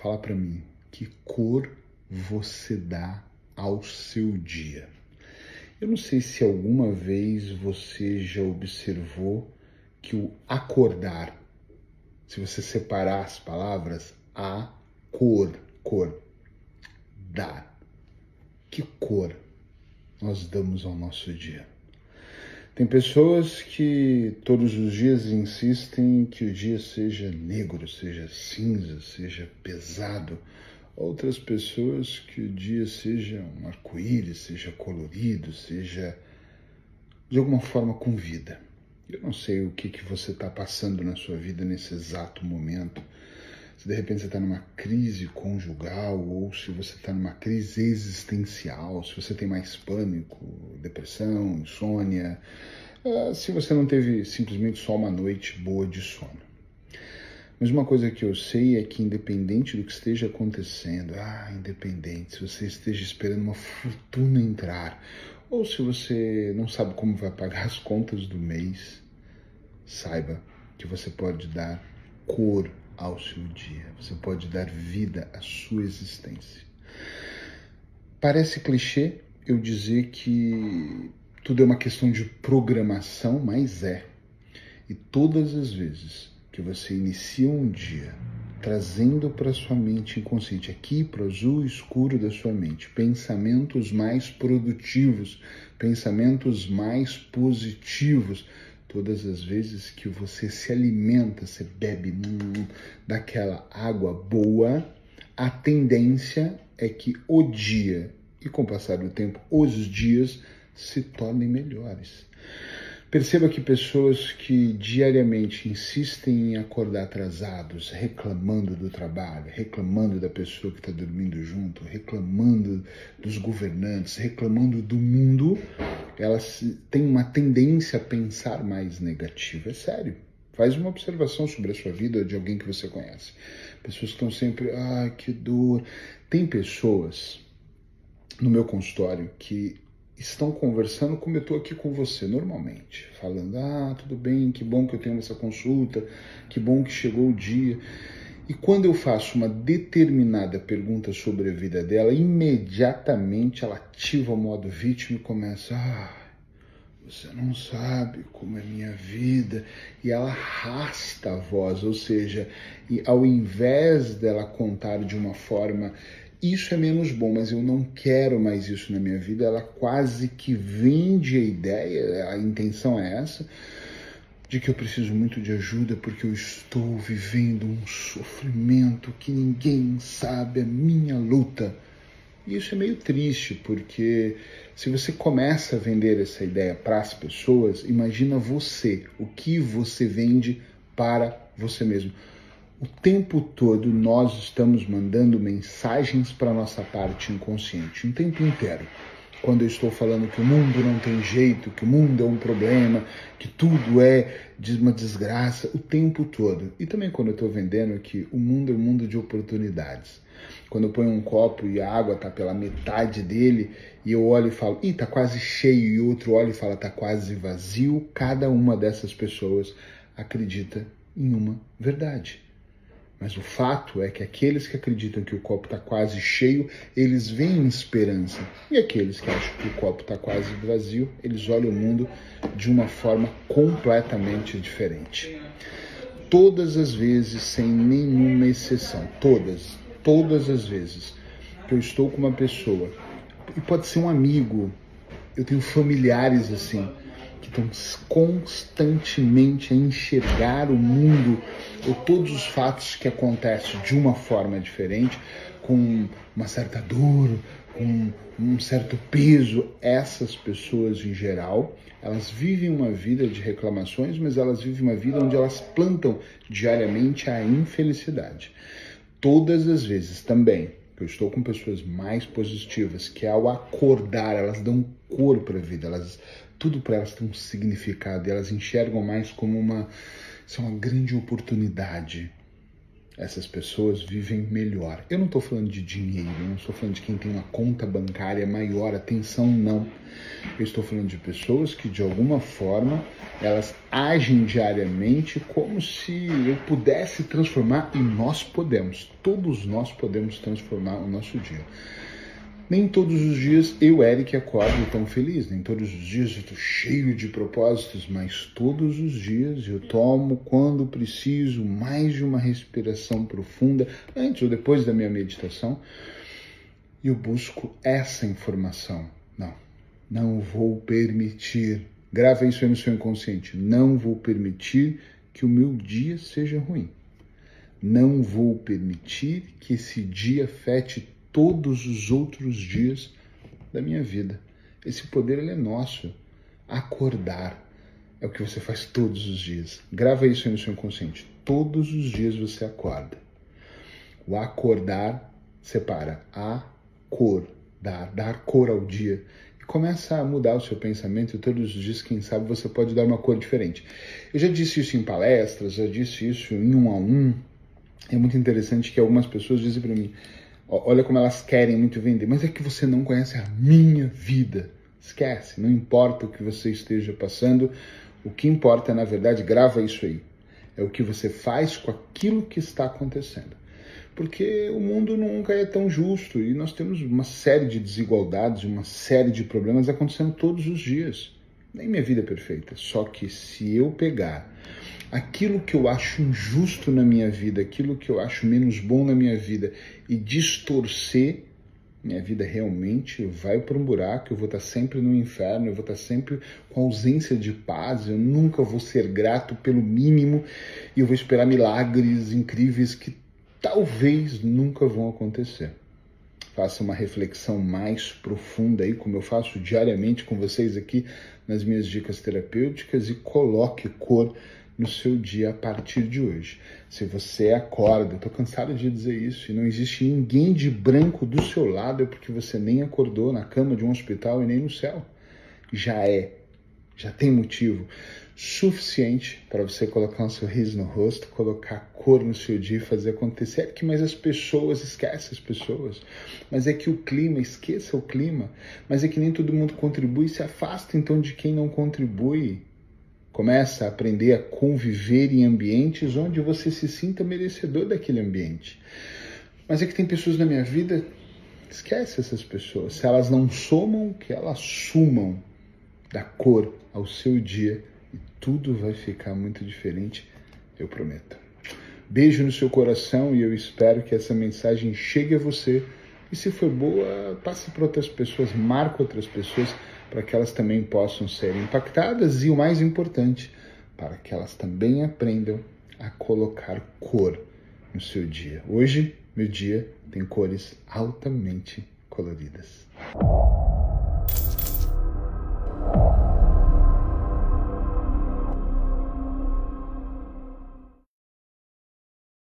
fala para mim, que cor você dá ao seu dia? Eu não sei se alguma vez você já observou que o acordar, se você separar as palavras, a cor, cor, dar. Que cor nós damos ao nosso dia? Tem pessoas que todos os dias insistem que o dia seja negro, seja cinza, seja pesado. Outras pessoas que o dia seja um arco-íris, seja colorido, seja de alguma forma com vida. Eu não sei o que, que você está passando na sua vida nesse exato momento. Se de repente você está numa crise conjugal ou se você está numa crise existencial, se você tem mais pânico, depressão, insônia, uh, se você não teve simplesmente só uma noite boa de sono. Mas uma coisa que eu sei é que, independente do que esteja acontecendo, ah, independente, se você esteja esperando uma fortuna entrar, ou se você não sabe como vai pagar as contas do mês, saiba que você pode dar cor ao seu dia. Você pode dar vida à sua existência. Parece clichê eu dizer que tudo é uma questão de programação, mas é. E todas as vezes que você inicia um dia trazendo para sua mente inconsciente, aqui para o azul escuro da sua mente, pensamentos mais produtivos, pensamentos mais positivos, Todas as vezes que você se alimenta, você bebe hum, daquela água boa, a tendência é que o dia e com o passar do tempo, os dias se tornem melhores. Perceba que pessoas que diariamente insistem em acordar atrasados, reclamando do trabalho, reclamando da pessoa que está dormindo junto, reclamando dos governantes, reclamando do mundo, elas têm uma tendência a pensar mais negativo. É sério. Faz uma observação sobre a sua vida de alguém que você conhece. Pessoas que estão sempre, ah, que dor. Tem pessoas no meu consultório que estão conversando como eu estou aqui com você normalmente, falando: ah, tudo bem, que bom que eu tenho essa consulta, que bom que chegou o dia. E quando eu faço uma determinada pergunta sobre a vida dela, imediatamente ela ativa o modo vítima e começa: ah, você não sabe como é minha vida. E ela arrasta a voz, ou seja, e ao invés dela contar de uma forma isso é menos bom, mas eu não quero mais isso na minha vida. Ela quase que vende a ideia, a intenção é essa, de que eu preciso muito de ajuda porque eu estou vivendo um sofrimento que ninguém sabe a minha luta. E isso é meio triste, porque se você começa a vender essa ideia para as pessoas, imagina você, o que você vende para você mesmo. O tempo todo nós estamos mandando mensagens para nossa parte inconsciente, o tempo inteiro. Quando eu estou falando que o mundo não tem jeito, que o mundo é um problema, que tudo é uma desgraça, o tempo todo. E também quando eu estou vendendo que o mundo é um mundo de oportunidades. Quando eu ponho um copo e a água está pela metade dele e eu olho e falo, ih, tá quase cheio, e outro olha e fala, tá quase vazio, cada uma dessas pessoas acredita em uma verdade. Mas o fato é que aqueles que acreditam que o copo está quase cheio, eles veem esperança. E aqueles que acham que o copo está quase vazio, eles olham o mundo de uma forma completamente diferente. Todas as vezes, sem nenhuma exceção, todas, todas as vezes que eu estou com uma pessoa, e pode ser um amigo, eu tenho familiares assim, que estão constantemente a enxergar o mundo ou todos os fatos que acontecem de uma forma diferente, com uma certa dor, com um certo peso, essas pessoas em geral, elas vivem uma vida de reclamações, mas elas vivem uma vida onde elas plantam diariamente a infelicidade. Todas as vezes também eu estou com pessoas mais positivas, que ao acordar elas dão cor para a vida, elas tudo para elas tem um significado e elas enxergam mais como uma, isso é uma grande oportunidade. essas pessoas vivem melhor. Eu não estou falando de dinheiro, eu não estou falando de quem tem uma conta bancária maior, atenção, não. Eu estou falando de pessoas que, de alguma forma, elas agem diariamente como se eu pudesse transformar, e nós podemos, todos nós podemos transformar o nosso dia. Nem todos os dias eu, Eric, acordo tão feliz, nem todos os dias eu estou cheio de propósitos, mas todos os dias eu tomo, quando preciso, mais de uma respiração profunda, antes ou depois da minha meditação, e eu busco essa informação. Não, não vou permitir, grava isso aí no seu inconsciente, não vou permitir que o meu dia seja ruim. Não vou permitir que esse dia afete todos os outros dias da minha vida. Esse poder ele é nosso. Acordar é o que você faz todos os dias. Grava isso aí no seu inconsciente. Todos os dias você acorda. O acordar separa a cor, dar, dar cor ao dia. E começa a mudar o seu pensamento e todos os dias, quem sabe, você pode dar uma cor diferente. Eu já disse isso em palestras, já disse isso em um a um. É muito interessante que algumas pessoas dizem para mim, Olha como elas querem muito vender, mas é que você não conhece a minha vida. Esquece, não importa o que você esteja passando, o que importa, na verdade, grava isso aí. É o que você faz com aquilo que está acontecendo. Porque o mundo nunca é tão justo e nós temos uma série de desigualdades, uma série de problemas acontecendo todos os dias. Nem minha vida é perfeita, só que se eu pegar aquilo que eu acho injusto na minha vida, aquilo que eu acho menos bom na minha vida e distorcer, minha vida realmente vai para um buraco, eu vou estar sempre no inferno, eu vou estar sempre com ausência de paz, eu nunca vou ser grato pelo mínimo e eu vou esperar milagres incríveis que talvez nunca vão acontecer. Faça uma reflexão mais profunda aí, como eu faço diariamente com vocês aqui nas minhas dicas terapêuticas e coloque cor no seu dia a partir de hoje. Se você acorda, estou cansado de dizer isso, e não existe ninguém de branco do seu lado, é porque você nem acordou na cama de um hospital e nem no céu. Já é, já tem motivo suficiente para você colocar um sorriso no rosto, colocar cor no seu dia e fazer acontecer. É que mas as pessoas esquecem as pessoas. Mas é que o clima, esqueça o clima. Mas é que nem todo mundo contribui, se afasta então de quem não contribui. Começa a aprender a conviver em ambientes onde você se sinta merecedor daquele ambiente. Mas é que tem pessoas na minha vida, esquece essas pessoas. Se elas não somam, que elas sumam da cor ao seu dia e tudo vai ficar muito diferente, eu prometo. Beijo no seu coração e eu espero que essa mensagem chegue a você. E se for boa, passe para outras pessoas, marque outras pessoas para que elas também possam ser impactadas e o mais importante, para que elas também aprendam a colocar cor no seu dia. Hoje, meu dia tem cores altamente coloridas.